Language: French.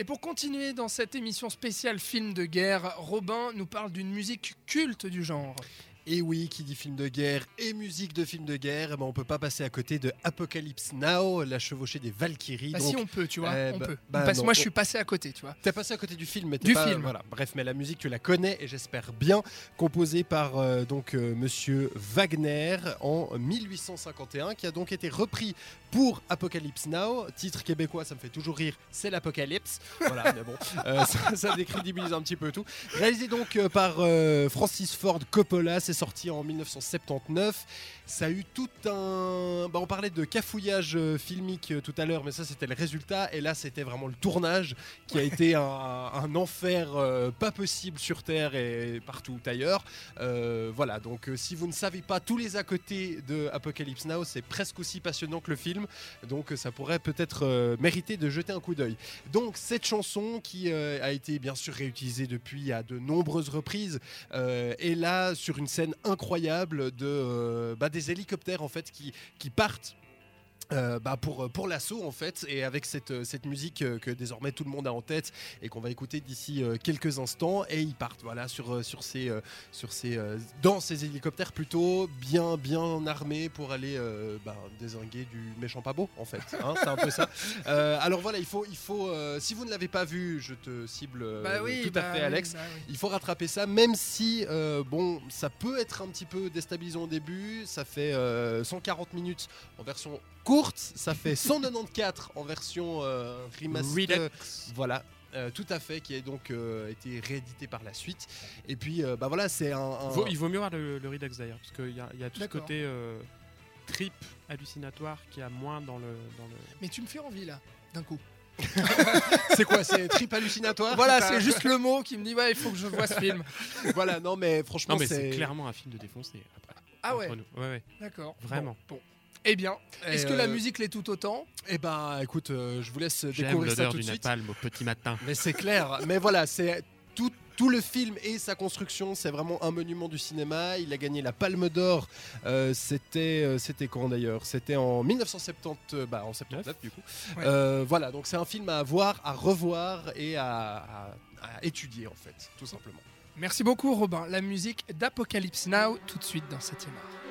Et pour continuer dans cette émission spéciale film de guerre, Robin nous parle d'une musique culte du genre. Et oui, qui dit film de guerre et musique de film de guerre, eh ben on peut pas passer à côté de Apocalypse Now, la chevauchée des Valkyries. Bah donc, si on peut, tu vois, eh on bah- peut. bah Parce que non, moi je suis passé à côté, tu vois. T'as passé à côté du film, mais t'es Du pas- film. Voilà. Bref, mais la musique tu la connais et j'espère bien, composée par euh, donc euh, Monsieur Wagner en 1851, qui a donc été repris pour Apocalypse Now. Titre québécois, ça me fait toujours rire, c'est l'apocalypse. Voilà, mais bon, euh, ça, ça décrédibilise un petit peu tout. Réalisé donc euh, par Francis Ford Coppola, c'est sorti en 1979. Ça a eu tout un. Bah, on parlait de cafouillage euh, filmique euh, tout à l'heure, mais ça c'était le résultat. Et là, c'était vraiment le tournage qui a été un, un enfer euh, pas possible sur Terre et partout ailleurs. Euh, voilà, donc si vous ne savez pas tous les à côté de Apocalypse Now, c'est presque aussi passionnant que le film. Donc ça pourrait peut-être euh, mériter de jeter un coup d'œil. Donc cette chanson qui a été bien sûr réutilisée depuis à de nombreuses reprises est là sur une scène incroyable de euh, bah, des hélicoptères en fait qui, qui partent. Euh, bah, pour, pour l'assaut en fait et avec cette, euh, cette musique euh, que désormais tout le monde a en tête et qu'on va écouter d'ici euh, quelques instants et ils partent voilà sur, euh, sur ces, euh, sur ces euh, dans ces hélicoptères plutôt bien bien armés pour aller euh, bah, désinguer du méchant pas beau en fait hein, c'est un peu ça Euh, alors voilà il faut il faut euh, si vous ne l'avez pas vu je te cible euh, bah oui, tout bah à fait oui, Alex bah oui. il faut rattraper ça, même si, euh, bon, ça peut être un petit peu déstabilisant au début. Ça fait euh, 140 minutes en version courte, ça fait 194 en version euh, remaster. Redux. Voilà. euh, tout à fait, qui a donc euh, été réédité par la suite. Et puis, euh, bah voilà, c'est un. un- Vaut- il vaut mieux voir le, le Redux d'ailleurs, parce qu'il y a, il y a tout ce côté euh, trip hallucinatoire qui a moins dans le. Dans le... Mais tu me fais envie là, d'un coup. C'est quoi C'est trip hallucinatoire? Voilà, T'as- c'est juste le mot qui me dit ouais, il faut que je vois ce film. Voilà, non, mais franchement, Non, mais c'est clairement un film de défoncé. Après, Ah ouais, nous. ouais, ouais. d'accord. Vraiment. Bon. bon. Eh bien, est-ce que la euh, musique l'est tout autant? Eh ben, écoute, euh, je vous laisse J'aime découvrir ça l'odeur tout de du suite. napalm au petit matin. Mais c'est clair. Mais voilà, c'est tout, tout le film et sa construction, c'est vraiment un monument du cinéma. Il a gagné la Palme d'Or. Euh, c'était, c'était quand d'ailleurs? C'était en 1970, euh, bah en 79 du coup. Ouais. Euh, voilà, donc c'est un film à voir, à revoir et à, à- à étudier en fait, tout simplement. Merci beaucoup Robin. La musique d'Apocalypse Now tout de suite dans 7 art.